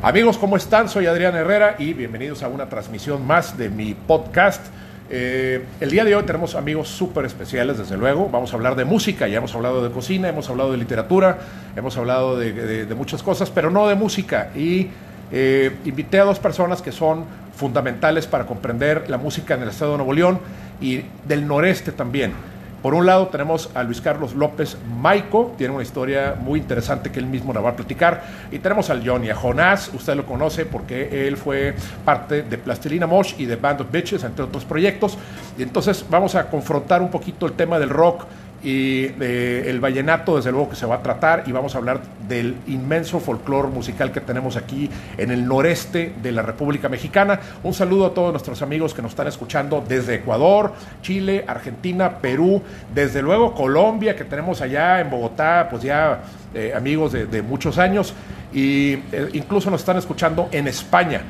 Amigos, ¿cómo están? Soy Adrián Herrera y bienvenidos a una transmisión más de mi podcast. Eh, el día de hoy tenemos amigos súper especiales, desde luego. Vamos a hablar de música, ya hemos hablado de cocina, hemos hablado de literatura, hemos hablado de, muchas cosas, pero no de música. Y eh, invité a dos personas que son fundamentales para comprender la música en el estado de Nuevo León y del noreste también. Por un lado tenemos a Luis Carlos López Maico, tiene una historia muy interesante que él mismo nos va a platicar. Y tenemos al Johnny, a Jonás, usted lo conoce porque él fue parte de Plastilina Mosh y de Band of Bitches, entre otros proyectos. Y entonces vamos a confrontar un poquito el tema del rock y eh, el vallenato desde luego que se va a tratar y vamos a hablar del inmenso folclore musical que tenemos aquí en el noreste de la República Mexicana. Un saludo a todos nuestros amigos que nos están escuchando desde Ecuador, Chile, Argentina, Perú, desde luego Colombia que tenemos allá en Bogotá, pues ya eh, amigos de, muchos años y eh, incluso nos están escuchando en España.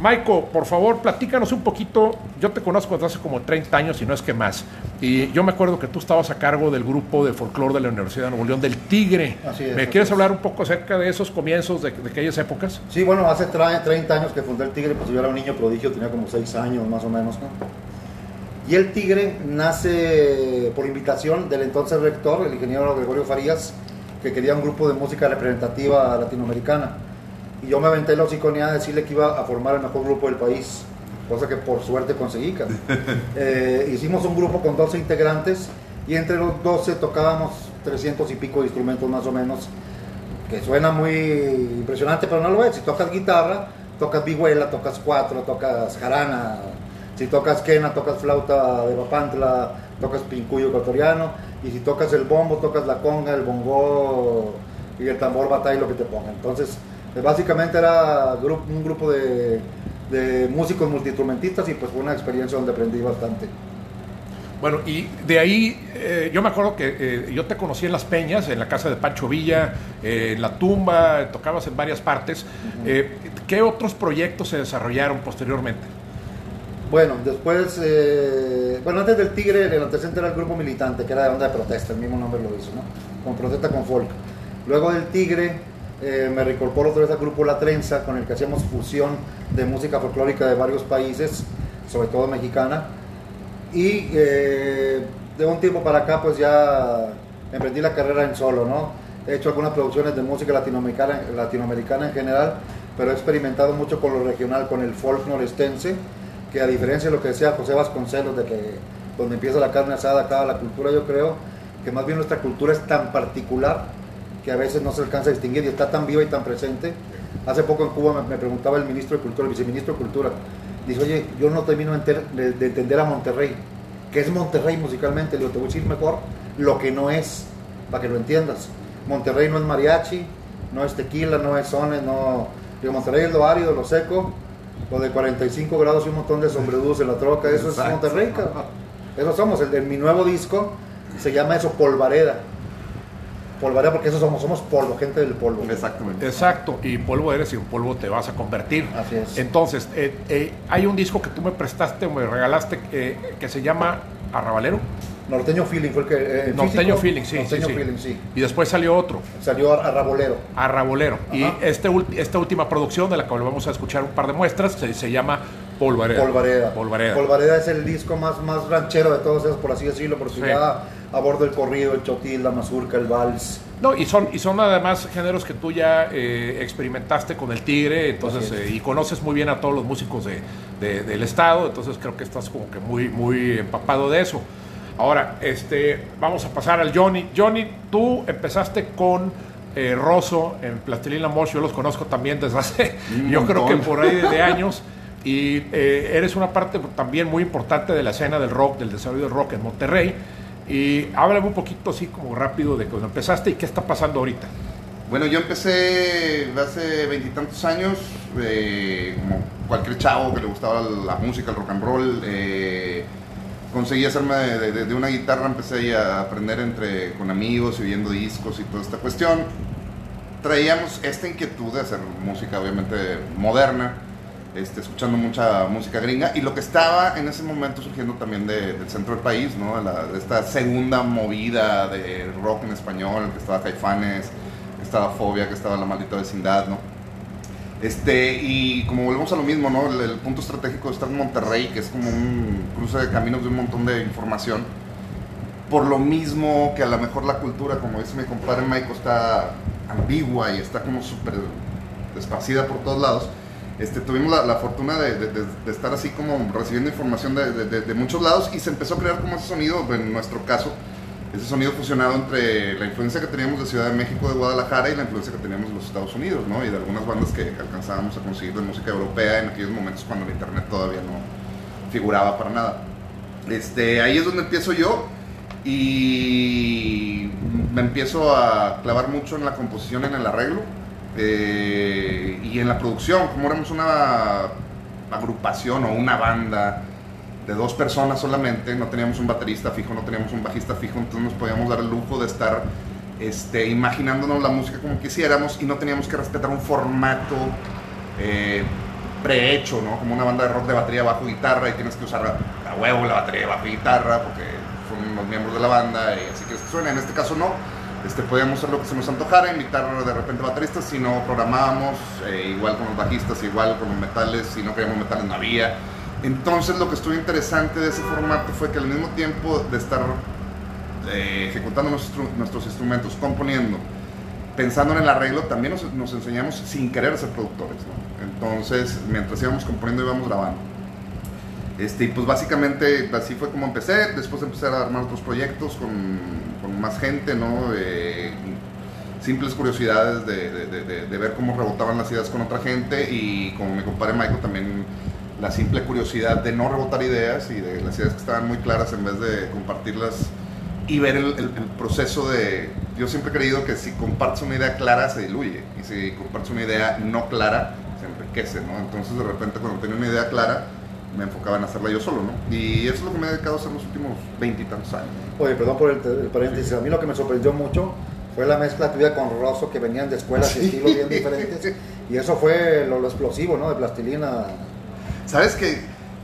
Maiko, por favor, platícanos un poquito. Yo te conozco desde hace como 30 años y no es que más. Y yo me acuerdo que tú estabas a cargo del grupo de folclore de la Universidad de Nuevo León, del Tigre. Así es, ¿Me quieres hablar un poco acerca de esos comienzos de, aquellas épocas? Sí, bueno, hace 30 años que fundé el Tigre, pues yo era un niño prodigio, tenía como 6 años más o menos, ¿no? Y el Tigre nace por invitación del entonces rector, el ingeniero Gregorio Farías, que quería un grupo de música representativa latinoamericana y yo me aventé la hociconía a decirle que iba a formar el mejor grupo del país, cosa que por suerte conseguí. Eh, hicimos un grupo con 12 integrantes y entre los 12 tocábamos 300 y pico de instrumentos más o menos, que suena muy impresionante, pero no lo es. Si tocas guitarra, tocas vihuela, tocas cuatro, tocas jarana, si tocas quena, tocas flauta de papantla, tocas pincuyo ecuatoriano, y si tocas el bombo, tocas la conga, el bongo y el tambor batalla, lo que te ponga. Entonces, eh, básicamente era un grupo de, músicos multiinstrumentistas y pues fue una experiencia donde aprendí bastante. Bueno, y de ahí eh, yo me acuerdo que eh, yo te conocí en Las Peñas, en la casa de Pancho Villa, en La Tumba, tocabas en varias partes. ¿Qué otros proyectos se desarrollaron posteriormente? Bueno, después, bueno, antes del Tigre, el antecedente era el grupo militante, que era de onda de protesta, el mismo nombre lo hizo, ¿no? Con protesta con folk. Luego del Tigre, eh, me reincorporo otra vez al grupo La Trenza, con el que hacíamos fusión de música folclórica de varios países, sobre todo mexicana. Y eh, de un tiempo para acá, pues ya emprendí la carrera en solo, ¿no? He hecho algunas producciones de música latinoamericana, latinoamericana en general, pero he experimentado mucho con lo regional, con el folk norestense, que a diferencia de lo que decía José Vasconcelos, de que donde empieza la carne asada acaba la cultura, yo creo que más bien nuestra cultura es tan particular que a veces no se alcanza a distinguir y está tan viva y tan presente. Hace poco en Cuba me, preguntaba el ministro de Cultura, el viceministro de Cultura, dice, oye, yo no termino de, entender a Monterrey. ¿Qué es Monterrey musicalmente? Le digo, te voy a decir mejor lo que no es, para que lo entiendas. Monterrey no es mariachi, no es tequila, no es sones, no... Digo, Monterrey es lo árido, lo seco, lo de 45 grados y un montón de sombredudos en la troca, eso es Monterrey, Eso somos, el de mi nuevo disco se llama eso Polvareda polvareda porque eso somos, somos polvo, gente del polvo. Exactamente. Exacto, y polvo eres y un polvo te vas a convertir. Así es. Entonces, eh, eh, hay un disco que tú me prestaste o me regalaste eh, que se llama Arrabalero. Norteño Feeling fue el que. Norteño Feeling, sí. Norteño Feeling, sí. Y después salió otro. Salió Arrabolero. Arrabolero. Y este, esta última producción, de la que vamos a escuchar un par de muestras, se, llama Polvareda. Polvareda. Polvareda. Polvareda es el disco más, más ranchero de todos esos, por así decirlo, porque sí. ya aborda el corrido, el chotil, la mazurca, el vals. No, y son, y son además géneros que tú ya eh, experimentaste con el Tigre, entonces, eh, y conoces muy bien a todos los músicos de, del estado, entonces creo que estás como que muy, muy empapado de eso. Ahora, este, vamos a pasar al Johnny. Johnny, tú empezaste con eh, Rosso en Plastilina Mosh, yo los conozco también desde hace, yo creo que por ahí de años, y eres una parte también muy importante de la escena del rock, del desarrollo del rock en Monterrey. Y háblame un poquito así como rápido de cuando empezaste y qué está pasando ahorita. Bueno, yo empecé hace veintitantos años, eh, como cualquier chavo que le gustaba la música, el rock and roll. Eh, conseguí hacerme de, una guitarra, empecé a aprender entre, con amigos y viendo discos y toda esta cuestión. Traíamos esta inquietud de hacer música obviamente moderna este, escuchando mucha música gringa y lo que estaba en ese momento surgiendo también del centro del país, ¿no? de esta segunda movida de rock en español, que estaba Caifanes, que estaba Fobia, que estaba La Maldita Vecindad, ¿no? Este, y como volvemos a lo mismo, ¿no? El, punto estratégico de estar en Monterrey, que es como un cruce de caminos de un montón de información, por lo mismo que a lo mejor la cultura, como dice mi compadre Michael, está ambigua y está como súper esparcida por todos lados. Este, tuvimos la, la fortuna de, de- de- de estar así como recibiendo información de, muchos lados y se empezó a crear como ese sonido, en nuestro caso, ese sonido fusionado entre la influencia que teníamos de Ciudad de México, de Guadalajara y la influencia que teníamos de los Estados Unidos, ¿no? Y de algunas bandas que alcanzábamos a conseguir de música europea en aquellos momentos cuando el internet todavía no figuraba para nada. Este, ahí es donde empiezo yo y me empiezo a clavar mucho en la composición, en el arreglo eh, y en la producción. Como éramos una agrupación o una banda de dos personas solamente, no teníamos un baterista fijo, no teníamos un bajista fijo, entonces nos podíamos dar el lujo de estar este, imaginándonos la música como quisiéramos y no teníamos que respetar un formato eh, prehecho, ¿no? Como una banda de rock de batería, bajo, guitarra y tienes que usar a, a huevo la batería, bajo guitarra porque son los miembros de la banda y así que suene. En este caso no. Este, podíamos hacer lo que se nos antojara, invitar de repente bateristas, si no programábamos, eh, igual con los bajistas, igual con los metales, si no queríamos metales no había. Entonces lo que estuvo interesante de ese formato fue que al mismo tiempo de estar eh, ejecutando nuestros, nuestros instrumentos, componiendo, pensando en el arreglo, también nos, nos enseñamos sin querer ser productores. ¿no? Entonces, mientras íbamos componiendo, íbamos grabando. Este, y pues básicamente así fue como empecé. Después empecé a armar otros proyectos con, con más gente, ¿no? Eh, simples curiosidades de, de- de- de- ver cómo rebotaban las ideas con otra gente y como mi compadre Michael también la simple curiosidad de no rebotar ideas y de las ideas que estaban muy claras en vez de compartirlas y ver el, el- el proceso de... Yo siempre he creído que si compartes una idea clara se diluye y si compartes una idea no clara se enriquece, ¿no? Entonces de repente cuando tenía una idea clara me enfocaba en hacerla yo solo, ¿no? Y eso es lo que me he dedicado a hacer los últimos veintitantos años. Oye, perdón por el, el paréntesis. A mí lo que me sorprendió mucho fue la mezcla tuya con Rosso, que venían de escuelas y estilos bien diferentes. Y eso fue lo, lo explosivo, ¿no? De plastilina. ¿Sabes que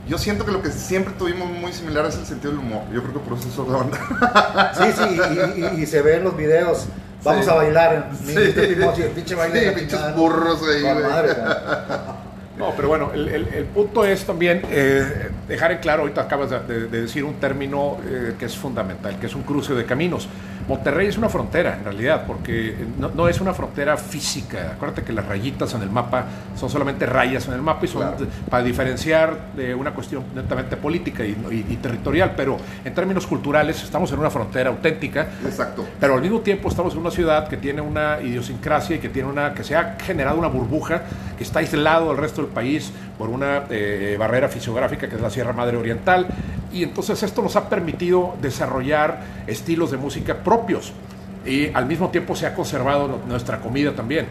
Yo siento que lo que siempre tuvimos muy similar es el sentido del humor. Yo creo que por eso es la banda. Sí, sí, y, y- y se ve en los videos. Vamos Sí. a bailar. Sí. pinche. Sí, pinches burros ahí, madre. No, pero bueno, el, punto es también eh, dejar en claro, ahorita acabas de, de- de decir un término eh, que es fundamental, que es un cruce de caminos. Monterrey es una frontera, en realidad, porque no, no es una frontera física. Acuérdate que las rayitas en el mapa son solamente rayas en el mapa y son Claro. para diferenciar de una cuestión netamente política y, y- y territorial, pero en términos culturales estamos en una frontera auténtica Exacto. pero al mismo tiempo estamos en una ciudad que tiene una idiosincrasia y que tiene una que se ha generado una burbuja que está aislado del resto del país por una eh, barrera fisiográfica que es la Sierra Madre Oriental y entonces esto nos ha permitido desarrollar estilos de música propios y al mismo tiempo se ha conservado nuestra comida también.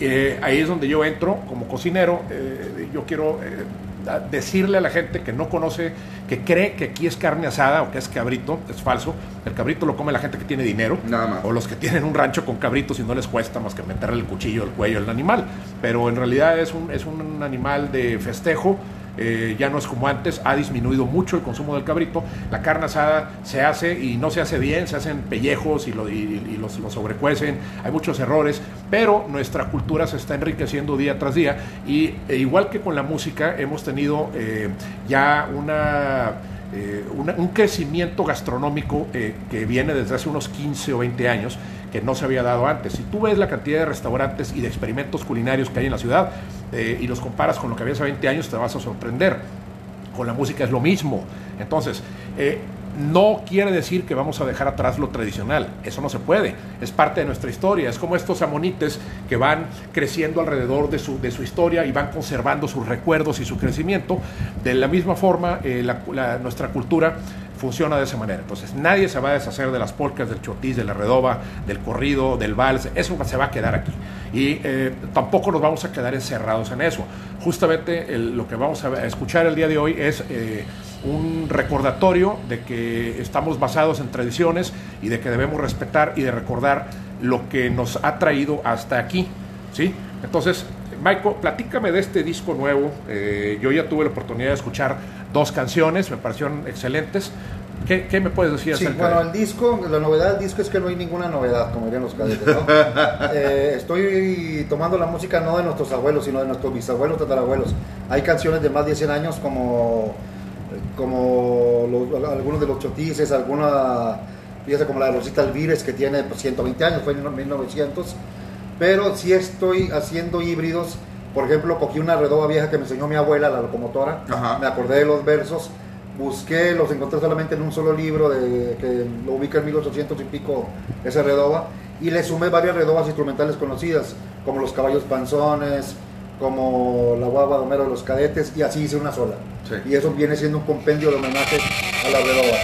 Eh, ahí es donde yo entro como cocinero. eh, yo quiero eh, decirle a la gente que no conoce, que cree que aquí es carne asada o que es cabrito, es falso. El cabrito lo come la gente que tiene dinero. Nada más. O los que tienen un rancho con cabritos y no les cuesta más que meterle el cuchillo al cuello al animal. Pero en realidad es un, es un animal de festejo. Eh, ya no es como antes, ha disminuido mucho el consumo del cabrito. La carne asada se hace y no se hace bien, se hacen pellejos y, lo, y- los, sobrecuecen, hay muchos errores, pero nuestra cultura se está enriqueciendo día tras día y e igual que con la música hemos tenido eh, ya una eh, una- un crecimiento gastronómico que viene desde hace unos 15 o 20 años que no se había dado antes. Si tú ves la cantidad de restaurantes y de experimentos culinarios que hay en la ciudad eh, y los comparas con lo que había hace 20 años, te vas a sorprender. Con la música es lo mismo. Entonces, eh, no quiere decir que vamos a dejar atrás lo tradicional. Eso no se puede. Es parte de nuestra historia. Es como estos amonites que van creciendo alrededor de su, de su historia y van conservando sus recuerdos y su crecimiento. De la misma forma, eh, la- nuestra cultura funciona de esa manera. Entonces, nadie se va a deshacer de las polcas, del chotis, de la redoba, del corrido, del vals. Eso se va a quedar aquí. Y eh, tampoco nos vamos a quedar encerrados en eso. Justamente lo que vamos a escuchar el día de hoy es eh, un recordatorio de que estamos basados en tradiciones y de que debemos respetar y de recordar lo que nos ha traído hasta aquí. ¿sí? Entonces, Michael, platícame de este disco nuevo. Eh, yo ya tuve la oportunidad de escuchar dos canciones, me parecieron excelentes. ¿Qué, qué me puedes decir Sí, acerca bueno, de el disco, la novedad del disco es que no hay ninguna novedad, como dirían los cadetes, ¿no? Eh, estoy tomando la música no de nuestros abuelos, sino de nuestros bisabuelos, tatarabuelos. Hay canciones de más de 100 años como, como los- algunos de los chotices, alguna, fíjate, como la de Rosita Alvírez, que tiene pues, 120 años, fue en 1900. Pero sí estoy haciendo híbridos. Por ejemplo, cogí una redoba vieja que me enseñó mi abuela, la locomotora. Ajá. Me acordé de los versos. Busqué, los encontré solamente en un solo libro de, que lo ubica en 1800 y pico ese redoba. Y le sumé varias redobas instrumentales conocidas, como Los Caballos Panzones, como La Guagua de Homero de los Cadetes, y así hice una sola. Sí. Y eso viene siendo un compendio de homenaje a la redoba.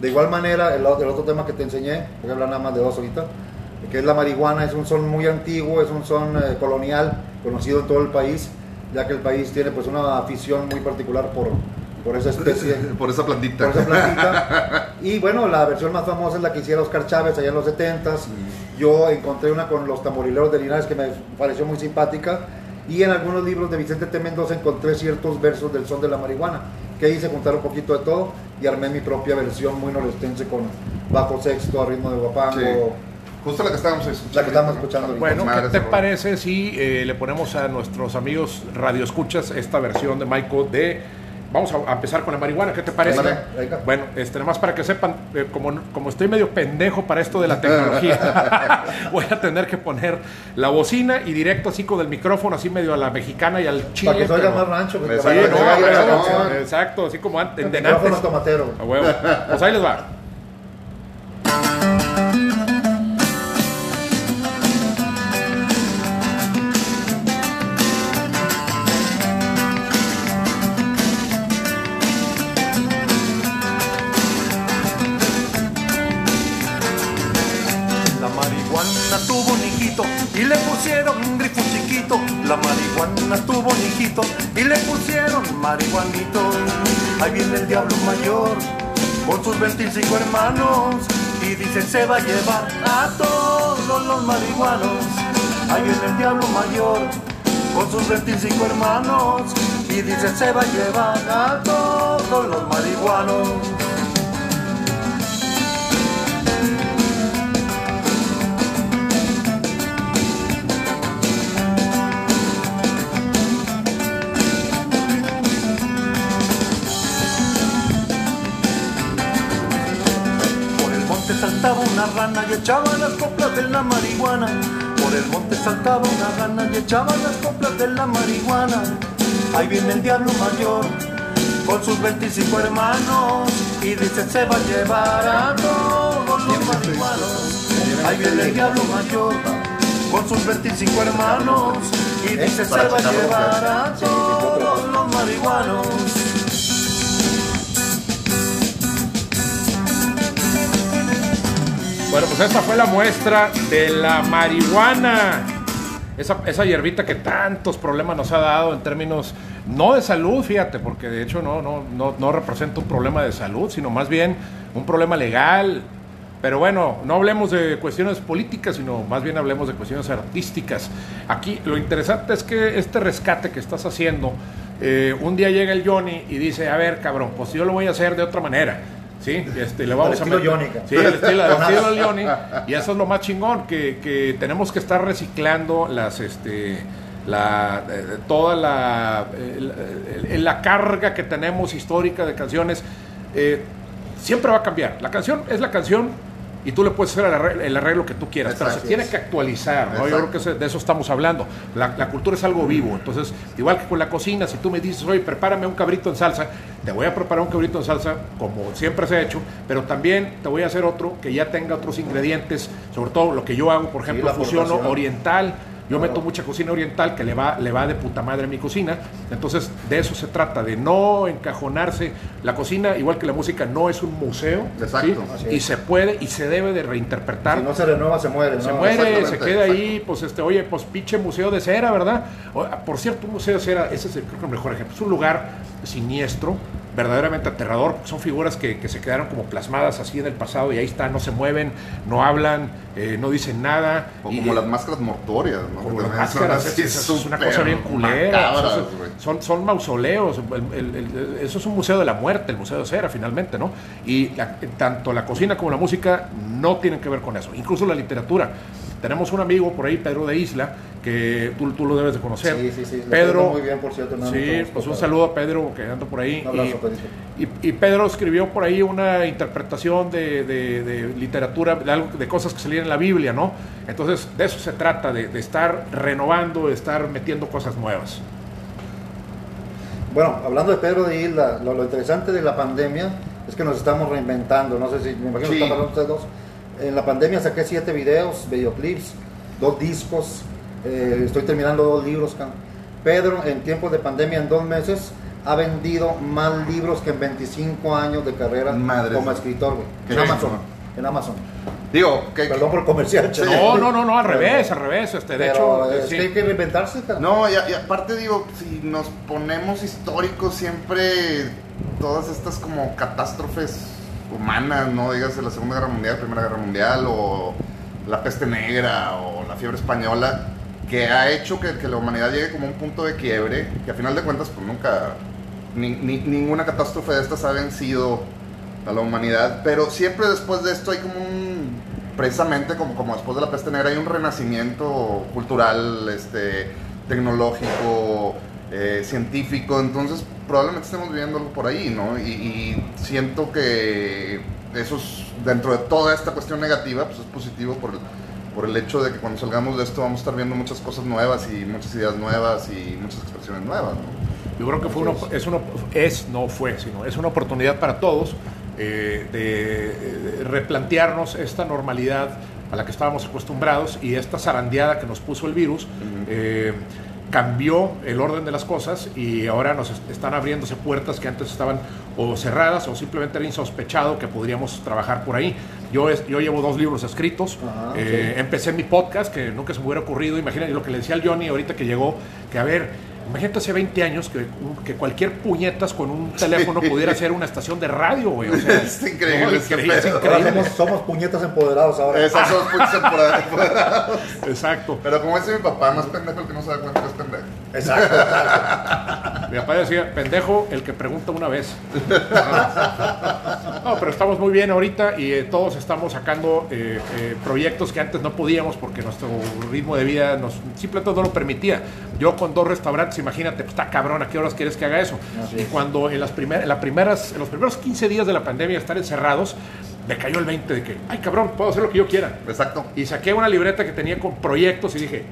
De igual manera, el otro tema que te enseñé, voy a hablar nada más de dos ahorita, que es la marihuana, es un son muy antiguo, es un son eh, colonial, conocido en todo el país, ya que el país tiene pues una afición muy particular por, por esa especie, Por esa plantita. por esa plantita. Y bueno, la versión más famosa es la que hiciera Oscar Chávez allá en los 70s. Yo encontré una con los tamborileros de Linares que me pareció muy simpática. Y en algunos libros de Vicente T. Mendoza encontré ciertos versos del son de la marihuana, que hice juntar un poquito de todo y armé mi propia versión muy norestense con bajo sexto, a ritmo de guapango. Sí. Justo la que estábamos escuchando. La que ¿no? escuchando. Bueno, ¿qué te parece si eh, le ponemos a nuestros amigos radioescuchas esta versión de Michael de... Vamos a, a empezar con la marihuana, ¿qué te parece? Bueno, este, nada más para que sepan, eh, como, como estoy medio pendejo para esto de la tecnología, voy a tener que poner la bocina y directo así con el micrófono, así medio a la mexicana y al chile. Para que pero- más rancho. porque Sí, no, canción. exacto, así como antes, El micrófono antes. tomatero. A huevo. Pues ahí les va. Pusieron un grifo chiquito. La marihuana tuvo un hijito y le pusieron marihuanito. Ahí viene el diablo mayor con sus 25 hermanos y dice se va a llevar a todos los marihuanos. Ahí viene el diablo mayor con sus 25 hermanos y dice se va a llevar a todos los marihuanos. Una rana y echaba las coplas de la marihuana. Por el monte saltaba una rana y echaba las coplas de la marihuana. Ahí viene el diablo mayor con sus 25 hermanos y dice se va a llevar a todos los marihuanos. Ahí viene el diablo mayor con sus 25 hermanos y dice se va a llevar a todos los marihuanos. Bueno, pues esta fue la muestra de la marihuana. Esa, esa hierbita que tantos problemas nos ha dado en términos, no de salud, fíjate, porque de hecho no, no, no, no representa un problema de salud, sino más bien un problema legal. Pero bueno, no hablemos de cuestiones políticas, sino más bien hablemos de cuestiones artísticas. Aquí lo interesante es que este rescate que estás haciendo, eh, un día llega el Johnny y dice, a ver, cabrón, pues yo lo voy a hacer de otra manera. Sí, este, le vamos Al a meter-. Sí, el estilo, el estilo. Y eso es lo más chingón, que, que tenemos que estar reciclando las, este, la, eh, toda la, eh, la, la carga que tenemos histórica de canciones. eh, siempre va a cambiar. La canción es la canción y tú le puedes hacer el arreglo, el arreglo que tú quieras, pero se tiene que actualizar, ¿no? Yo creo que de eso estamos hablando. La, la cultura es algo vivo, entonces, igual que con la cocina, si tú me dices, oye, prepárame un cabrito en salsa, te voy a preparar un cabrito en salsa como siempre se ha hecho, pero también te voy a hacer otro que ya tenga otros ingredientes, sobre todo lo que yo hago, por ejemplo, la fusiono oriental. Yo meto mucha cocina oriental que le va, le va de puta madre a mi cocina. Entonces, de eso se trata, de no encajonarse. La cocina, igual que la música, no es un museo. Exacto. Y se puede y se debe de reinterpretar. Si no se renueva, se muere. ¿no? Se muere, se queda ahí, pues este, oye, pues pinche museo de cera, ¿verdad? O- Por cierto, un museo de cera, ese es el, creo que el mejor ejemplo. Es un lugar siniestro, verdaderamente aterrador. Son figuras que, que se quedaron como plasmadas así en el pasado y ahí están, no se mueven, no hablan, eh, no dicen nada. O y, como las máscaras mortorias, ¿no? como las máscaras, es, es una cosa bien culera. Son- son, son mausoleos, el- el- el- eso es un museo de la muerte, el museo de cera finalmente, ¿no? Y la- tanto la cocina como la música no tienen que ver con eso, incluso la literatura. Tenemos un amigo por ahí, Pedro de Isla, que tú, tú lo debes de conocer. Sí, sí, sí. Pedro, muy bien, por cierto. Sí, pues un saludo a Pedro que anda por ahí. Un abrazo, y, y- y Pedro escribió por ahí una interpretación de, de- de literatura, de, algo- de cosas que salían en la Biblia, ¿no? Entonces, de eso se trata, de, de estar renovando, de estar metiendo cosas nuevas. Bueno, hablando de Pedro de Isla, lo, lo interesante de la pandemia es que nos estamos reinventando. No sé si me imagino Sí. que están hablando ustedes dos. En la pandemia saqué siete videos, videoclips, dos discos, eh, estoy terminando dos libros. Pedro, en tiempos de pandemia, en dos meses, ha vendido más libros que en 25 años de carrera Madres. como escritor, güey. En Amazon. En Amazon. Digo, que, Perdón por comercial. che. No, no, no, no, al Pero- revés, al revés. Este, de pero hecho, es sí. que hay que reinventarse. cara. No, y, y aparte digo, si nos ponemos históricos siempre todas estas como catástrofes humanas, no digas la Segunda Guerra Mundial, Primera Guerra Mundial o la peste negra o la fiebre española, que ha hecho que, la humanidad llegue como a un punto de quiebre, que a final de cuentas pues nunca, ni- ni- ninguna catástrofe de estas ha vencido a la humanidad, pero siempre después de esto hay como un, precisamente como, como después de la peste negra, hay un renacimiento cultural, este, tecnológico, eh, científico, entonces probablemente estemos viviendo algo por ahí, ¿no? Y, y siento que eso es, dentro de toda esta cuestión negativa, pues es positivo por el, por el hecho de que cuando salgamos de esto vamos a estar viendo muchas cosas nuevas y muchas ideas nuevas y muchas expresiones nuevas, ¿no? Yo creo que fue una, es, una, es, no fue, sino es una oportunidad para todos eh, de, replantearnos esta normalidad a la que estábamos acostumbrados y esta zarandeada que nos puso el virus. eh, cambió el orden de las cosas y ahora nos est- están abriéndose puertas que antes estaban o cerradas o simplemente era insospechado que podríamos trabajar por ahí. Yo, es- yo llevo dos libros escritos, Ajá, eh, empecé mi podcast que nunca se me hubiera ocurrido, imagínate lo que le decía al Johnny ahorita que llegó, que a ver, imagínate hace 20 años que, que cualquier puñetas con un teléfono pudiera ser una estación de radio, güey. O sea, Es increíble no, ese increíble, es increíble. somos, somos puñetas empoderados ahora. Esas son puntos empoderados. Exacto. Pero como dice mi papá, más pendejo el que no se da cuenta que es pendejo. Exacto. exacto. Mi papá decía, pendejo, el que pregunta una vez. No, pero estamos muy bien ahorita y eh, todos estamos sacando eh, eh, proyectos que antes no podíamos porque nuestro ritmo de vida nos simplemente no lo permitía. Yo con dos restaurantes, imagínate, pues, está cabrón, ¿a qué horas quieres que haga eso? Así y es. cuando en, las primer- en las primeras, en los primeros 15 días de la pandemia estar encerrados, me cayó el 20 de que, ay cabrón, puedo hacer lo que yo quiera. Exacto. Y saqué una libreta que tenía con proyectos y dije,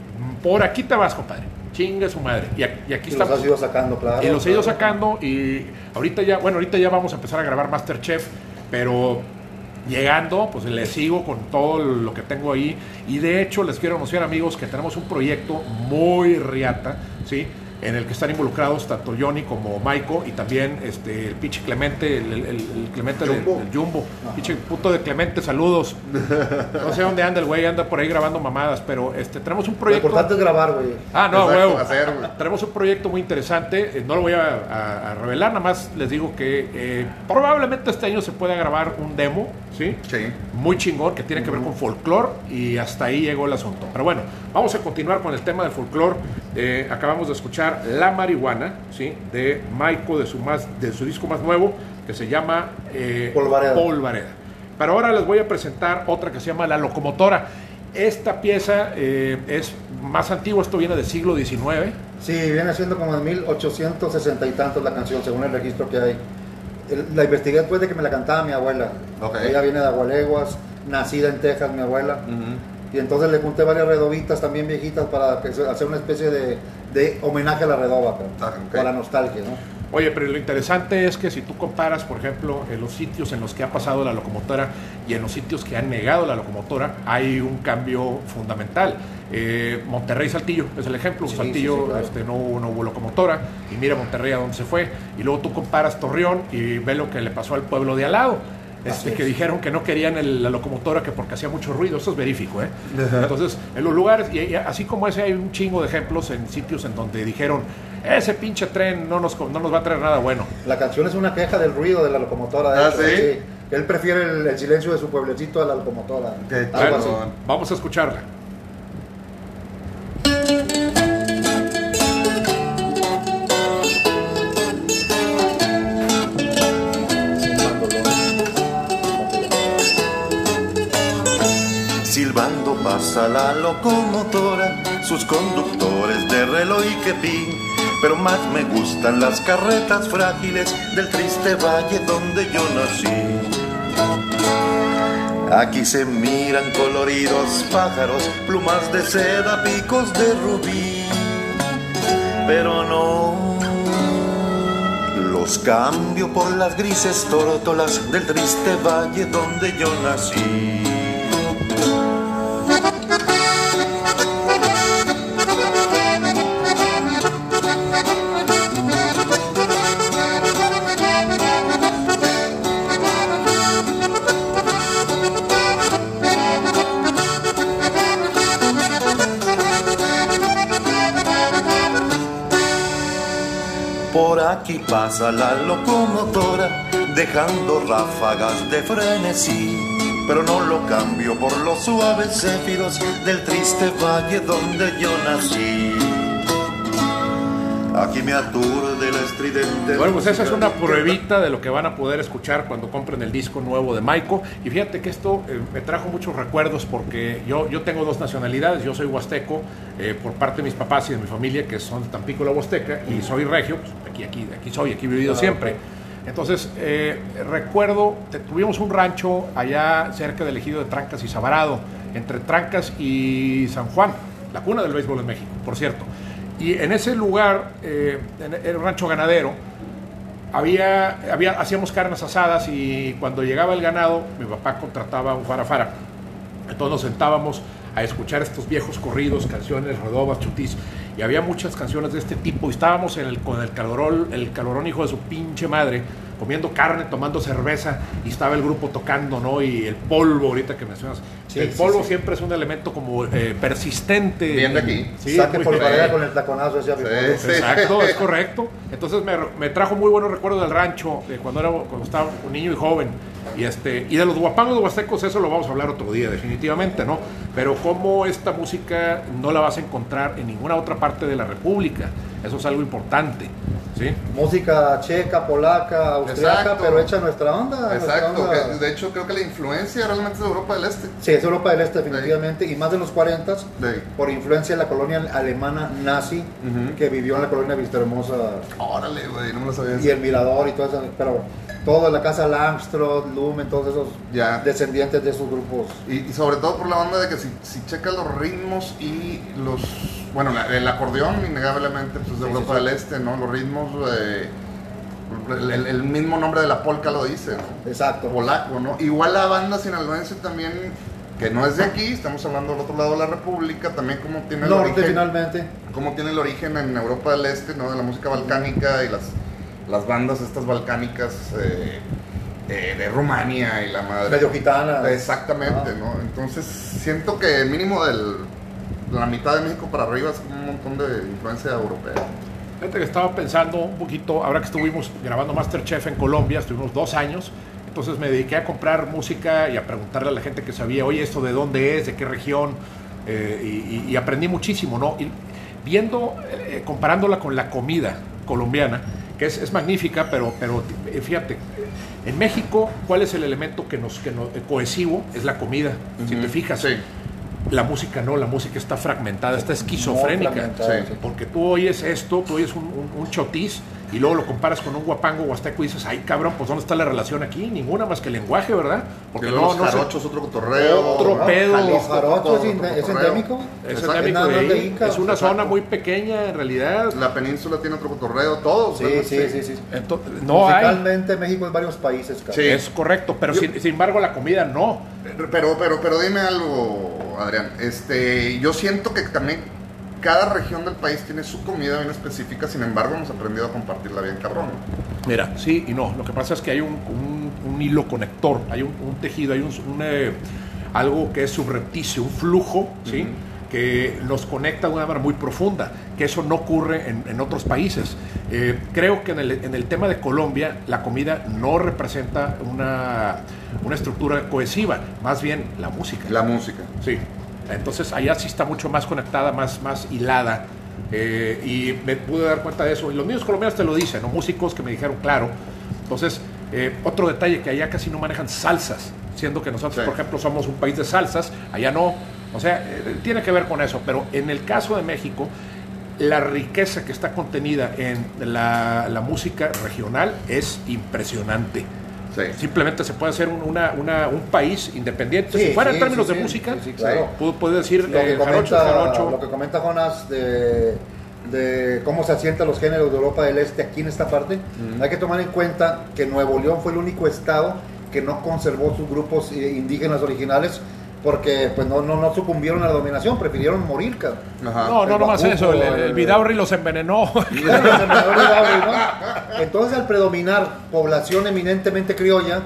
por aquí te vas, compadre. Chingue su madre. Y aquí, y aquí Y los estamos. has ido sacando, claro. Y los he ido sacando y ahorita ya, bueno, ahorita ya vamos a empezar a grabar Masterchef, pero llegando, pues le sigo con todo lo que tengo ahí. Y de hecho les quiero anunciar amigos que tenemos un proyecto muy riata, ¿sí? En el que están involucrados tanto Johnny como Maiko y también este, el pinche Clemente, el, el- el Clemente del- Jumbo. del Jumbo. Pinche puto de Clemente, saludos. No sé dónde anda el güey, anda por ahí grabando mamadas, pero este, tenemos un Lo proyecto. importante es grabar, güey. Ah, no, huevo. Tenemos un proyecto muy interesante. eh, No lo voy a, a- a revelar, nada más les digo que eh, probablemente este año se pueda grabar un demo, ¿sí? Sí. Muy chingón, que tiene que ver con folclore y hasta ahí llegó el asunto. Pero bueno, vamos a continuar con el tema del folclore. Eh, acabamos de escuchar La Marihuana, ¿sí? De Maiko, de su, más, de su disco más nuevo, que se llama eh, Polvareda. Polvareda. Pero ahora les voy a presentar otra que se llama La Locomotora. Esta pieza eh, es más antigua, esto viene del siglo XIX. Sí, viene siendo como de 1860 y tantos la canción, según el registro que hay. La investigué después de que me la cantaba mi abuela. Ella viene de Agualeguas, nacida en Texas, mi abuela. Y entonces le junté varias redobitas también viejitas para hacer una especie de, de homenaje a la redoba, pero, ok. para la nostalgia, ¿no? Oye, pero lo interesante es que si tú comparas, por ejemplo, en los sitios en los que ha pasado la locomotora y en los sitios que han negado la locomotora, hay un cambio fundamental. Eh, Monterrey Saltillo es el ejemplo. Sí, Saltillo sí, sí, claro. este, no, hubo- no hubo locomotora y mira Monterrey a dónde se fue. Y luego tú comparas Torreón y ve lo que le pasó al pueblo de al lado. Este, que dijeron que no querían el- la locomotora que porque hacía mucho ruido. Esto es verífico, ¿eh? Entonces, en los lugares, y, y así como ese, hay un chingo de ejemplos en sitios en donde dijeron, ese pinche tren no nos, no nos va a traer nada bueno. La canción es una queja del ruido de la locomotora. de Ah, hecho, ¿sí? Él prefiere el, el silencio de su pueblecito a la locomotora. Algo así. Vamos a escucharla. Pasa la locomotora, sus conductores de reloj y quepín. Pero más me gustan las carretas frágiles del triste valle donde yo nací. Aquí se miran coloridos pájaros, plumas de seda, picos de rubí. Pero no los cambio por las grises tórtolas del triste valle donde yo nací. Aquí pasa la locomotora, dejando ráfagas de frenesí. Pero no lo cambio por los suaves céfiros del triste valle donde yo nací. Aquí me aturde el estridente. Bueno, pues esa es una pruebita de lo que van a poder escuchar cuando compren el disco nuevo de Maiko. Y fíjate que esto eh, me trajo muchos recuerdos porque yo, yo tengo dos nacionalidades. Yo soy huasteco eh, por parte de mis papás y de mi familia, que son de Tampico, la Huasteca, y soy regio. Pues aquí, aquí, aquí soy, aquí he vivido siempre. Entonces, eh, recuerdo, tuvimos un rancho allá cerca del ejido de Trancas y Sabarado, entre Trancas y San Juan, la cuna del béisbol en México, por cierto. Y en ese lugar, eh, en el rancho ganadero, había, hacíamos carnes asadas y cuando llegaba el ganado, mi papá contrataba un farafara. Entonces nos sentábamos a escuchar estos viejos corridos, canciones, redobas, chutís. Y había muchas canciones de este tipo. Y estábamos en el, con el calorón, el calorón hijo de su pinche madre, comiendo carne, tomando cerveza. Y estaba el grupo tocando, ¿no? Y el polvo, ahorita que mencionas. Sí, el polvo sí. siempre es un elemento como eh, persistente. Bien de aquí. Sí, Saque por barrera con el taconazo sí. Exacto, es correcto. Entonces me, me trajo muy buenos recuerdos del rancho, de cuando, era, cuando estaba un niño y joven. Y, este, y de los guapangos huastecos, eso lo vamos a hablar otro día, definitivamente, ¿no? Pero cómo esta música no la vas a encontrar en ninguna otra parte de la República. Eso es algo importante, ¿sí? Música checa, polaca, austriaca, Exacto. pero hecha nuestra onda. a nuestra Exacto, onda. de hecho creo que la influencia realmente es de Europa del Este. Sí, es Europa del Este definitivamente, y más de los 40 Sí. por influencia de la colonia alemana nazi que vivió en la colonia Vista Hermosa Órale, güey, no me lo sabía. y el Mirador y todo eso, pero toda la casa Langström, Lumen, todos esos Ya. descendientes de esos grupos. Y, y sobre todo por la onda de que si, si checas los ritmos y los... Bueno, la- el acordeón innegablemente pues, de Sí, Europa sí, sí. del Este, ¿no? Los ritmos... eh, el, el- el mismo nombre de la polka lo dice, ¿no? Exacto. Polaco, ¿no? Igual la banda sinaloense también, que no es de aquí, estamos hablando del otro lado de la República, también como tiene el Norte origen... finalmente. cómo tiene el origen en Europa del Este, ¿no? De la música balcánica y las, las bandas estas balcánicas eh, eh, de Rumania y la madre. Medio gitana. Exactamente, Ah. ¿no? Entonces siento que mínimo del, de la mitad de México para arriba es como un montón de influencia europea. Fíjate que estaba pensando un poquito, ahora que estuvimos grabando Masterchef en Colombia, estuvimos dos años, entonces me dediqué a comprar música y a preguntarle a la gente que sabía, oye, ¿esto de dónde es? ¿De qué región? Eh, y, aprendí muchísimo, ¿no? Y viendo, eh, comparándola con la comida colombiana, que es, es magnífica, pero, pero eh, fíjate, en México, ¿cuál es el elemento que nos, que nos eh, cohesivo? Es la comida, si te fijas. Sí. La música no, la música está fragmentada, está esquizofrénica. sí. Porque tú oyes esto, tú oyes un, un, un chotis y luego lo comparas con un guapango huasteco y dices, ay cabrón, pues ¿dónde está la relación aquí? Ninguna más que el lenguaje, ¿verdad? Porque los no, no se- jarochos, otro cotorreo. Otro ¿no? pedo. Los Jalisco, otro es, endémico. es Exacto. endémico de de ahí. Es una exacto. zona muy pequeña en realidad. La península tiene otro cotorreo, todos. Sí, ¿verdad? sí, sí, sí. Ento- no hay. Musicalmente México es varios países, cara. Sí. Es correcto, pero Yo- sin, sin embargo la comida no. Pero, pero, pero dime algo, Adrián. Este, yo siento que también cada región del país tiene su comida bien específica, sin embargo hemos aprendido a compartirla bien cabrón. Mira, sí y no. Lo que pasa es que hay un, un- un hilo conector, hay un, un tejido, hay un, un, eh, algo que es subrepticio, un flujo, ¿sí? Que nos conecta de una manera muy profunda, que eso no ocurre en, en otros países. Eh, creo que en el, en el, tema de Colombia la comida no representa una, una, estructura cohesiva, más bien la música. La música. Sí. Entonces allá sí está mucho más conectada, más, más hilada. Eh, y me pude dar cuenta de eso. Y los niños colombianos te lo dicen, ¿no? músicos que me dijeron, claro. Entonces, eh, otro detalle que allá casi no manejan salsas, siendo que nosotros, sí. por ejemplo, somos un país de salsas, allá no o sea, eh, tiene que ver con eso, pero en el caso de México, la riqueza que está contenida en la, la música regional es impresionante. Sí. Simplemente se puede hacer un, una, una, un país independiente. Sí, si fuera sí, en términos de música, claro. puedo, puedo, decir lo que, comenta, jarocho. lo que comenta Jonas de, de, cómo se asientan los géneros de Europa del Este aquí en esta parte. Mm. Hay que tomar en cuenta que Nuevo León fue el único estado que no conservó sus grupos eh, indígenas originales porque pues no, no, no sucumbieron a la dominación, prefirieron morir, cabrón. Ajá. No, no, no más eso, el, el, el Vidaurri los envenenó. Entonces al predominar población eminentemente criolla,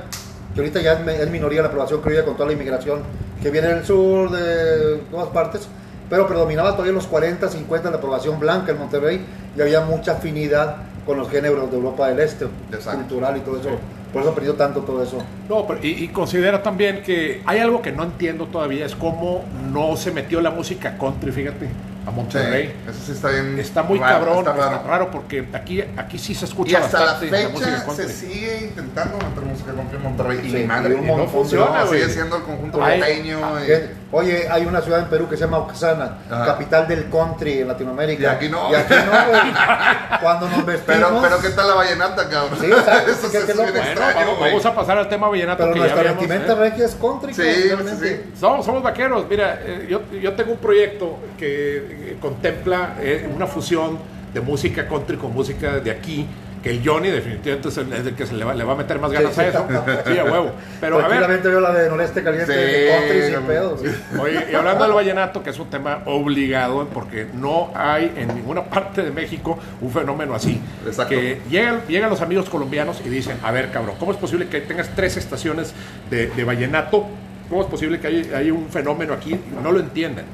que ahorita ya es, es, minoría la población criolla con toda la inmigración que viene del sur, de todas partes, pero predominaba todavía los 40, 50 la población blanca en Monterrey y había mucha afinidad con los géneros de Europa del Este, Exacto. cultural y todo eso. Sí. Por eso ha perdido tanto todo eso. No, pero, y, y, considera también que hay algo que no entiendo todavía, es cómo no se metió la música country, fíjate, a Monterrey. Sí, eso sí está bien. Está muy raro, cabrón, está raro. está raro. porque aquí, aquí sí se escucha y hasta bastante la, fecha la música country. se sigue intentando meter música country en Monterrey Sí, y mi madre y un y no funciona, no, sigue siendo el conjunto norteño. Que- Oye, hay una ciudad en Perú que se llama Oaxaca, Ajá. capital del country en Latinoamérica. Y aquí no. Y aquí no, güey. Cuando nos vestimos. Pero, pero ¿qué tal la vallenata, cabrón? Sí, exacto, Eso es Bueno, extraño, vamos, vamos a pasar al tema vallenato pero que ya nuestra vestimenta ¿eh? regia es country. Sí, cabrón, sí, sí. Somos, somos vaqueros. Mira, eh, yo, yo tengo un proyecto que eh, contempla eh, una fusión de música country con música de aquí. Que el Johnny definitivamente es el, es el que se le va, le va a meter más ganas Sí, a eso. Sí, a huevo. Pero a ver, veo la de Noreste Caliente Sí, de country sin pedos. sí. Oye, y hablando del vallenato, que es un tema obligado, porque no hay en ninguna parte de México un fenómeno así. Exacto. Que llegan, llegan los amigos colombianos y dicen, a ver, cabrón, ¿cómo es posible que tengas tres estaciones de, de vallenato? ¿Cómo es posible que haya, haya un fenómeno aquí? No lo entienden.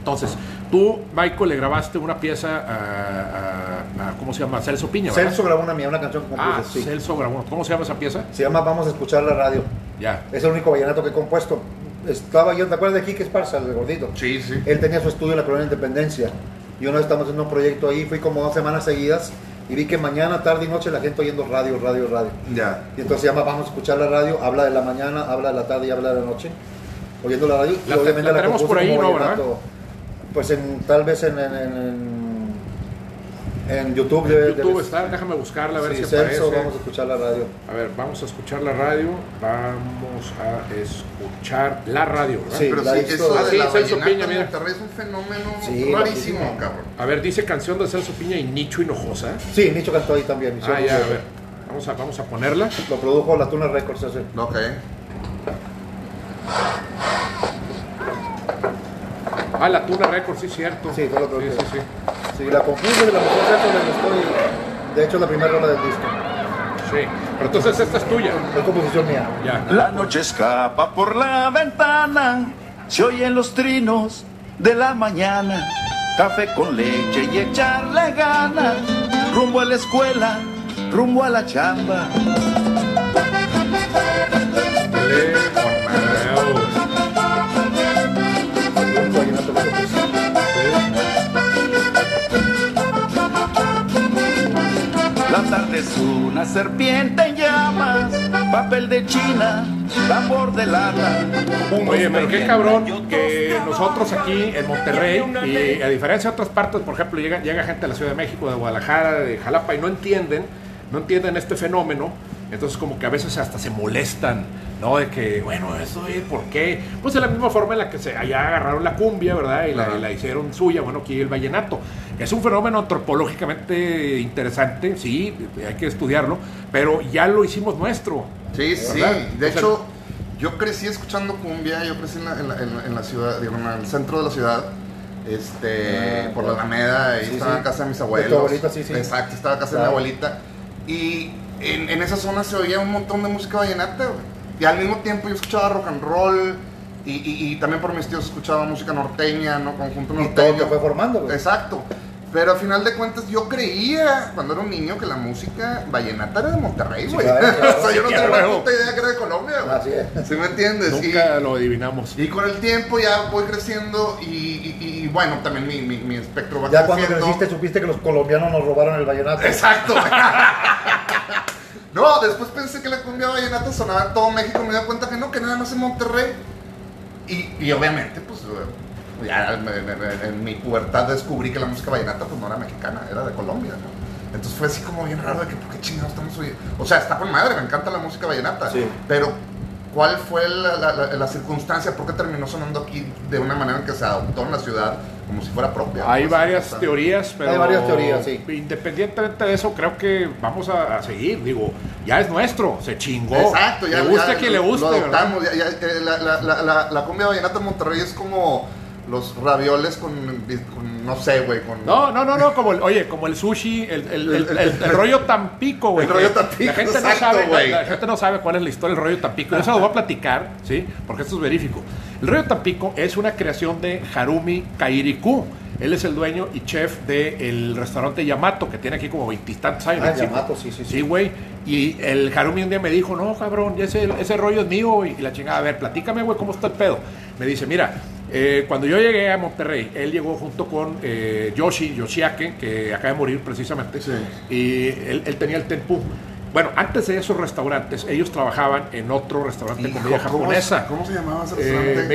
Entonces, tú, Michael, le grabaste una pieza a, a- a- ¿cómo se llama? Celso Piña, ¿verdad? Celso grabó una mía, una canción. Ah, sí. Celso grabó. ¿Cómo se llama esa pieza? Se llama Vamos a escuchar la radio. Ya. Es el único vallenato que he compuesto. Estaba yo, ¿te acuerdas de Quique Esparza, el gordito? Sí, sí. Él tenía su estudio en la Colonia Independencia. Y una vez estamos haciendo un proyecto ahí, fui como dos semanas seguidas y vi que mañana, tarde y noche la gente oyendo radio, radio, radio. Ya. Y entonces se llama Vamos a escuchar la radio, habla de la mañana, habla de la tarde y habla de la noche, oyendo la radio. Y La- obviamente la tenemos compuse por ahí, ¿no, vallenato. Pues en, tal vez en, en, en, en YouTube. En de- YouTube de- está, déjame buscarla a ver sí, si Celso, aparece. vamos a escuchar la radio. A ver, vamos a escuchar la radio. Vamos a escuchar la radio, ¿verdad? Sí. Pero la sí, eso Ah, de sí, la Celso Piña, en mira. Es un fenómeno Sí, rarísimo, cabrón. A ver, dice canción de Celso Piña y Nicho Hinojosa. Sí, Nicho cantó ahí también. Ah, ya, a ver. Vamos a, vamos a ponerla. Lo produjo la Tuna Records ese. Ok. Ah, la Tuna Records, sí, cierto. Sí, fue lo que sí, sí, sí. Sí, la compuse y la mejor Celso le gustó y de hecho la primera rola del disco. Sí. Pero entonces esta es tuya. Es composición mía. Ya. La noche escapa por la ventana, se oyen los trinos de la mañana. Café con leche y echarle ganas, rumbo a la escuela, rumbo a la chamba. Dale, es una serpiente en llamas, papel de china, tambor de lata. Oye, pero qué cabrón que nosotros aquí en Monterrey, y a diferencia de otras partes, por ejemplo, llega, llega gente de la Ciudad de México, de Guadalajara, de Jalapa, y no entienden, no entienden este fenómeno, entonces como que a veces hasta se molestan, ¿no? De que, bueno, eso es, ¿por qué? Pues de la misma forma en la que se, allá agarraron la cumbia, ¿verdad? Y la, y la hicieron suya, bueno, aquí el vallenato. Es un fenómeno antropológicamente interesante, sí, hay que estudiarlo, pero ya lo hicimos nuestro. Sí, sí. ¿Verdad? De O sea, hecho, yo crecí escuchando cumbia, yo crecí en la, en la- en la- ciudad, digo, en el centro de la ciudad. Este, Ah, por la Alameda, ahí sí, estaba sí. en casa de mis De tu abuelos. abuelita, sí, sí. Exacto, estaba en casa de mi abuelita. Y en, en esa zona se oía un montón de música vallenata, güey. Y al mismo tiempo yo escuchaba rock and roll. Y, y- y también por mis tíos escuchaba música norteña, ¿no? Conjunto Y todo norteño. te fue formando, güey. Exacto. Pero al final de cuentas yo creía cuando era un niño que la música vallenata era de Monterrey, Sí, güey. claro, claro. o sea, yo no Sí, tenía una puta idea que era de Colombia, güey. Así es. ¿Sí me entiendes? Y- Nunca lo adivinamos. y con el tiempo ya voy creciendo y, y- y, bueno, también mi, mi, mi espectro va Ya cuando creciendo. creciste supiste que los colombianos nos robaron el vallenato. Exacto. no, después pensé que la cumbia vallenata sonaba en todo México me di cuenta que no, que nada más en Monterrey. Y, y obviamente, pues eh, ya en, en- en mi pubertad descubrí que la música vallenata pues no era mexicana, era de Colombia, ¿no? Entonces fue así como bien raro de que por qué chingados estamos oyendo. O sea, está con madre, me encanta la música vallenata. Sí. Pero, ¿cuál fue la, la- la- la circunstancia? ¿Por qué terminó sonando aquí de una manera en que se adoptó en la ciudad como si fuera propia? Hay Pues, varias teorías, pero Hay varias teorías, sí. independientemente de eso, creo que vamos a, a seguir. Digo, ya es nuestro, se chingó. Exacto, ya le guste ya a quien le guste, Lo ¿verdad? adoptamos, ya- ya, eh, la, la, la, la, la cumbia vallenata en Monterrey es como los ravioles con, con, no sé, güey, con... No, no, no, no, como el, oye, como el sushi, el, el, el, el- el rollo Tampico, güey. El rollo Tampico, La gente, no sabe, güey. la, la gente no sabe cuál es la historia del rollo Tampico. Yo se lo voy a platicar, ¿sí? Porque esto es verífico. El rollo Tampico es una creación de Harumi Kairiku. Él es el dueño y chef del restaurante Yamato, que tiene aquí como veintitantos años. Ah, 25. Yamato, sí, sí, sí. Sí, güey. Y el Harumi un día me dijo, no, cabrón, ese, ese rollo es mío. güey". Y la chingada, a ver, platícame, güey, cómo está el pedo. Me dice, mira, eh, cuando yo llegué a Monterrey, él llegó junto con eh, Yoshi, Yoshiake, que acaba de morir precisamente. Sí. Y él, él tenía el Tenpu. Bueno, antes de esos restaurantes, ellos trabajaban en otro restaurante de comida ¿cómo japonesa. ¿Cómo se llamaba ese restaurante?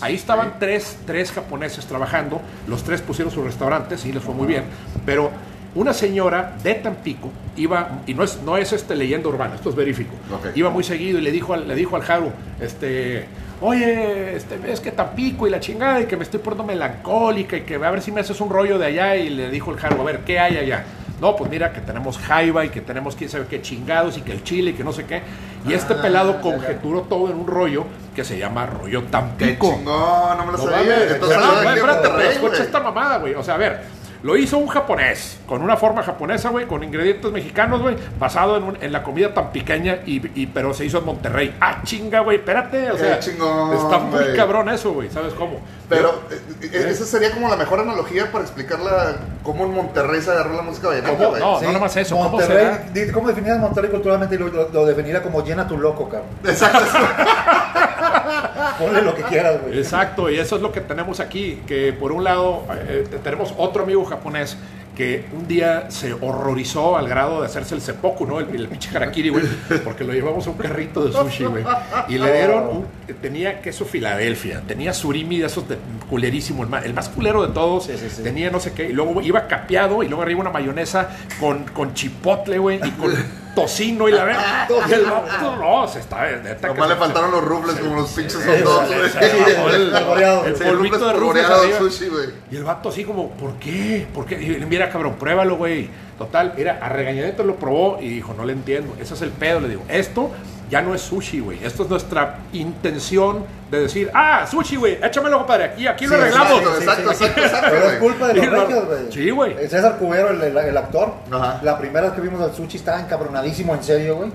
Ahí estaban tres, tres japoneses trabajando, los tres pusieron sus restaurantes y les fue muy bien, pero una señora de Tampico iba, y no es, no es este leyenda urbana, esto es verífico, iba muy seguido y le dijo al, le dijo al Haru, este, oye, este, es que Tampico y la chingada, y que me estoy poniendo melancólica, y que a ver si me haces un rollo de allá, y le dijo el Haru, a ver, ¿qué hay allá? No, pues mira que tenemos jaiba y que tenemos quién sabe qué chingados y que el chile y que no sé qué. Y este Ah, pelado conjeturó todo en un rollo que se llama rollo ¡Qué Tampico. chingón! No me lo No sabía. mames, Entonces, no, ¿sabes no, qué? espérate, pero escucha esta mamada, güey. O sea, a ver, lo hizo un japonés, con una forma japonesa, güey, con ingredientes mexicanos, güey, basado en, un- en la comida tan pequeña, y, y- pero se hizo en Monterrey. Ah, chinga, güey, espérate. O sea, chingón, está muy güey. cabrón eso, güey, ¿sabes cómo? Pero eh, eh, esa sería como la mejor analogía para explicar la, cómo en Monterrey se agarró la música vallenata, ¿Cómo? güey. No, no nomás eso, ¿cómo Monterrey, será? ¿cómo definirías Monterrey culturalmente? Y Lo, lo, lo definiría como llena tu loco, cabrón. Exacto. Ponle lo que quieras, güey. Exacto, y eso es lo que tenemos aquí, que por un lado eh, tenemos otro amigo japonés que un día se horrorizó al grado de hacerse el seppuku, ¿no? El, el pinche harakiri, güey, porque lo llevamos a un carrito de sushi, güey. Y le dieron, un- tenía queso Filadelfia, tenía surimi de esos de culerísimo, el más, el más culero de todos, Sí, sí, sí. tenía no sé qué, y luego iba capeado y luego arriba una mayonesa con, con chipotle, güey, y con tocino y la verdad. Y el vato, no, se está, neta, Nomás le faltaron los rubles como los pinches El- polvito de rufles polvoreado arriba. sushi, güey. Y el vato así como, ¿por qué? ¿Por qué? Y, mira, cabrón, pruébalo, güey. Total, mira, a regañadito lo probó y dijo, no le entiendo. Ese es el pedo, le digo. Esto ya no es sushi, güey. Esto es nuestra intención de decir, ah, sushi, güey, échamelo, compadre. Aquí, aquí lo arreglamos. exacto, exacto, exacto, exacto, Pero es culpa de los regios, güey. Sí, güey. César Cubero, el, el- el actor, Ajá. la primera vez que vimos al sushi estaba encabronadísimo, en serio, güey.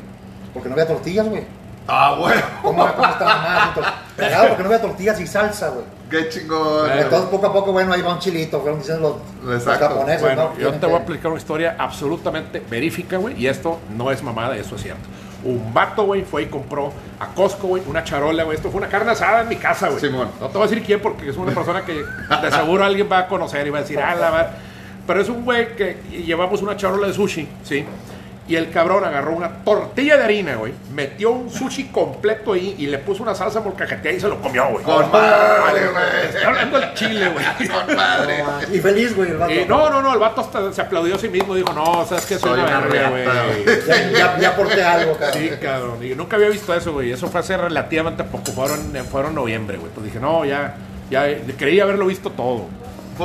Porque no había tortillas, güey. Ah, güey. ¿Cómo, cómo estaba más? Pegado porque no había tortillas y salsa, güey. Qué chingón. Bueno. Entonces, poco a poco, bueno, ahí va un chilito, fueron diciendo los, los japoneses, Bueno, ¿no? yo te voy a explicar una historia absolutamente verífica, güey. Y esto no es mamada, eso es cierto. Un vato, güey, fue y compró a Costco, güey, una charola, güey. Esto fue una carne asada en mi casa, güey. Simón. No te voy a decir quién porque es una persona que de seguro alguien va a conocer y va a decir, ah, la va-". Pero es un güey que llevamos una charola de sushi, ¿sí? Y el cabrón agarró una tortilla de harina, güey. Metió un sushi completo ahí y le puso una salsa molcajeteada y se lo comió, güey. Con madre, güey. hablando del chile, güey. Con madre. Y feliz, güey, el vato. Y no, no, no, el vato hasta se aplaudió a sí mismo. Dijo, no, sabes que soy, Soy una verga, güey. güey. Ya, ya, ya aporté algo, cabrón. Sí, cabrón. Y nunca había visto eso, güey. Eso fue hace relativamente poco. Fueron, fueron noviembre, güey. Pues dije, no, ya, ya creí haberlo visto todo.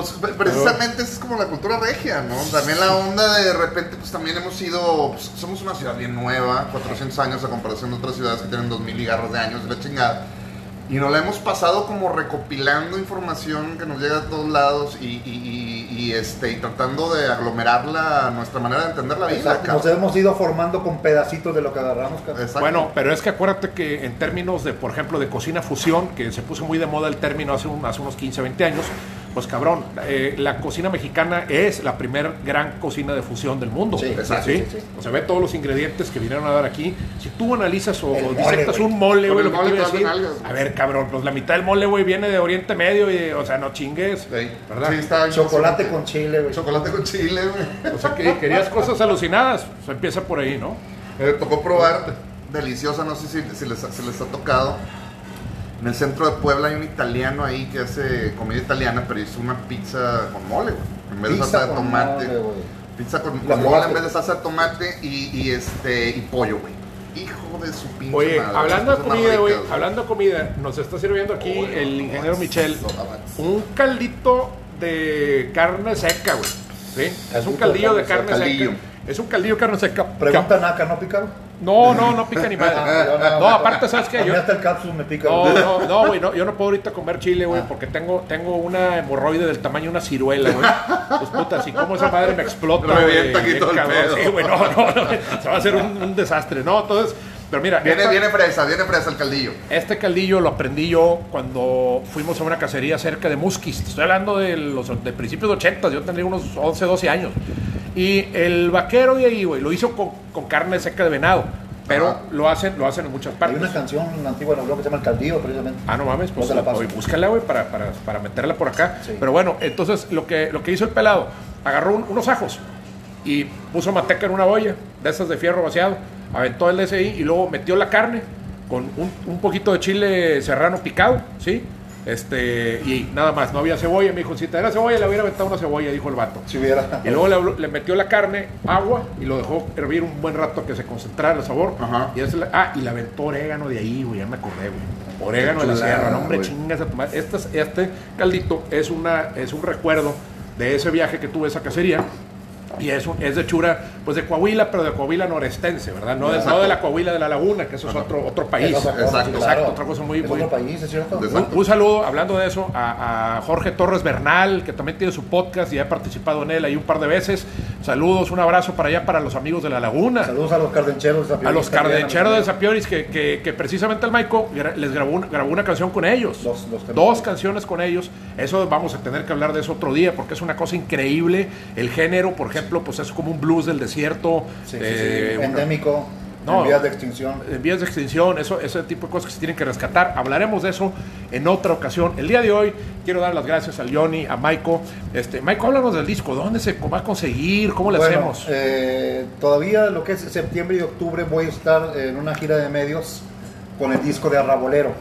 Pues pre- precisamente esa es como la cultura regia, ¿no? También la onda de repente, pues también hemos sido, pues, somos una ciudad bien nueva, 400 años a comparación de otras ciudades que tienen 2000 y garras de años, de la chingada. y nos la hemos pasado como recopilando información que nos llega a todos lados y, y- y- y, este, y tratando de aglomerarla a nuestra manera de entender la vida. Exacto, nos hemos ido formando con pedacitos de lo que agarramos. Exacto. Bueno, pero es que acuérdate que en términos de, por ejemplo, de cocina fusión, que se puso muy de moda el término hace, un- hace unos 15, 20 años, pues cabrón, eh, la cocina mexicana es la primer gran cocina de fusión del mundo. Sí, exacto, sí, sí. O sea, ve todos los ingredientes que vinieron a dar aquí. Si tú analizas o, El o mole, disectas un mole, güey, lo que mole decir. A ver, cabrón, pues la mitad del mole, güey, viene de Oriente Medio y, o sea, no chingues. Sí, ¿Verdad? Sí, está bien Chocolate con chile, güey. Chocolate con chile, güey. O sea, que querías cosas alucinadas. O sea, empieza por ahí, ¿no? Me tocó probar deliciosa, no sé si, si les, si les ha tocado. En el centro de Puebla hay un italiano ahí que hace comida italiana, pero hizo una pizza con mole, güey. En vez de Pizza salsa de con tomate. mole, güey. pizza con, mole en vez de salsa de tomate y, y este y pollo, güey. Hijo de su pinche Oye, madre, hablando de comida, güey, hablando de comida, nos está sirviendo aquí el ingeniero Michel un caldito de carne seca, güey. ¿Sí? Es un de caldillo de carne seca. Es un caldillo de carne seca. Pregunta Naka, ¿no picaron? No, no, no pica ni madre. Ah, No, aparte, ¿sabes qué? Yo, hasta el cápsula me pica. no, güey. no, no, güey, no, yo no puedo ahorita comer chile, güey, porque tengo, tengo una hemorroide del tamaño de una ciruela, güey. Pues puta, si como esa madre me explota, güey. Sí, güey, no, no, no, se va a hacer un, un desastre, ¿no? Entonces, pero mira, Viene, esta- viene fresa, viene fresa el caldillo. este caldillo lo aprendí yo cuando fuimos a una cacería cerca de Musquis. Estoy hablando de los de principios de 80, yo tendría unos 11, 12 años. Y el vaquero de ahí, güey, lo hizo con, con carne seca de venado. Pero Ajá. lo hacen, lo hacen en muchas Hay partes. una canción antigua en el blog que se llama El Caldillo, precisamente. Ah, no mames, pues la oye, búscala, güey, para, para, para meterla por acá. Sí. Pero bueno, entonces lo que, lo que hizo el pelado, agarró un- unos ajos y puso manteca en una olla, de esas de fierro vaciado, aventó el DSI y luego metió la carne con un, un poquito de chile serrano picado, ¿sí? Este, y nada más, no había cebolla. Me dijo, si te diera cebolla, le hubiera aventado una cebolla, dijo el vato. Si hubiera. Y luego le, le metió la carne, agua, y lo dejó hervir un buen rato que se concentrara el sabor. Ajá. Y le- ah, y le aventó orégano de ahí, güey, ya me acordé, güey. Orégano de la sierra, no, hombre, chingas a tomar. Este, es- este caldito es, una, es un recuerdo de ese viaje que tuve a esa cacería. Y es, es de Chura, pues de Coahuila, pero de Coahuila norestense, ¿verdad? No de, no de la Coahuila de la Laguna, que eso es otro, otro país. Exacto, exacto, claro. otra cosa muy- Es muy- otro país, ¿es cierto? De- Un, un saludo, hablando de eso, a, a Jorge Torres Bernal, que también tiene su podcast y ha participado en él ahí un par de veces. Saludos, un abrazo para allá, para los amigos de La Laguna. Saludos a los cardencheros de A Zapioris los también, cardencheros de. Sapioris, que, que, que precisamente el Maico les grabó, una- grabó una canción con ellos. Dos temas. Dos canciones con ellos. Eso vamos a tener que hablar de eso otro día, porque es una cosa increíble. El género, por ejemplo, pues es como un blues del desierto. Sí, sí, eh, sí. una- Endémico, No. en vías de extinción. en vías de extinción, eso, ese tipo de cosas que se tienen que rescatar. Hablaremos de eso en otra ocasión. El día de hoy quiero dar las gracias al Johnny, a Maiko. Este, Maiko, háblanos del disco. ¿Dónde se va a conseguir? ¿Cómo le Bueno, hacemos? eh, todavía lo que es septiembre y octubre voy a estar en una gira de medios con el disco de Arrabolero.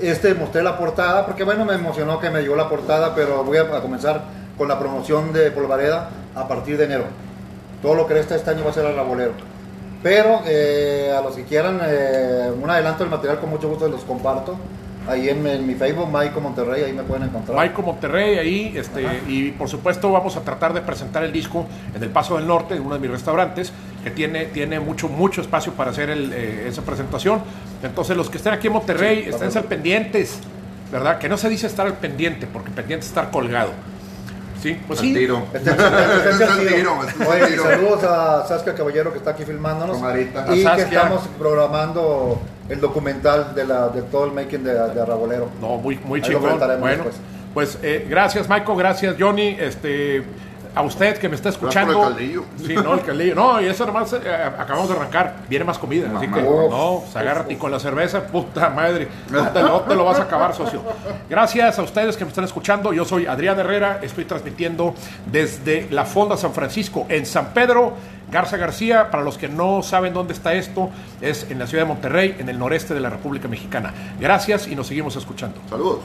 Este mostré la portada porque bueno me emocionó que me llegó la portada, pero voy a, a comenzar con la promoción de Polvareda a partir de enero. Todo lo que resta este año va a ser Arrabolero. Pero eh, a los que quieran eh, un adelanto del material con mucho gusto los comparto. Ahí en, en mi Facebook, Maico Monterrey, ahí me pueden encontrar. Maiko Monterrey ahí, este, y por supuesto vamos a tratar de presentar el disco en el Paso del Norte, en uno de mis restaurantes, que tiene, tiene mucho, mucho espacio para hacer el, eh, esa presentación. Entonces los que estén aquí en Monterrey, Sí, estén al pendientes, ¿verdad? Que no se dice estar al pendiente, porque pendiente es estar colgado. Sí, pues Al sí. tiro. Este este Este este Oye, saludos a Saskia Caballero que está aquí filmándonos. Y que estamos programando el documental de, la, de todo el making de, de Arrabolero. No, muy, muy Ahí lo chingón. Bueno, después. pues eh, gracias, Michael, gracias, Johnny. Este, a usted que me está escuchando. por el caldillo. Sí, no, el caldillo. No, y eso nomás eh, acabamos de arrancar. Viene más comida. así que, no, se agarra y con la cerveza, puta madre. No te, no te lo vas a acabar, socio. Gracias a ustedes que me están escuchando. Yo soy Adrián Herrera. Estoy transmitiendo desde la Fonda San Francisco, en San Pedro. Garza García, para los que no saben dónde está esto, es en la ciudad de Monterrey, en el noreste de la República Mexicana. Gracias y nos seguimos escuchando. Saludos.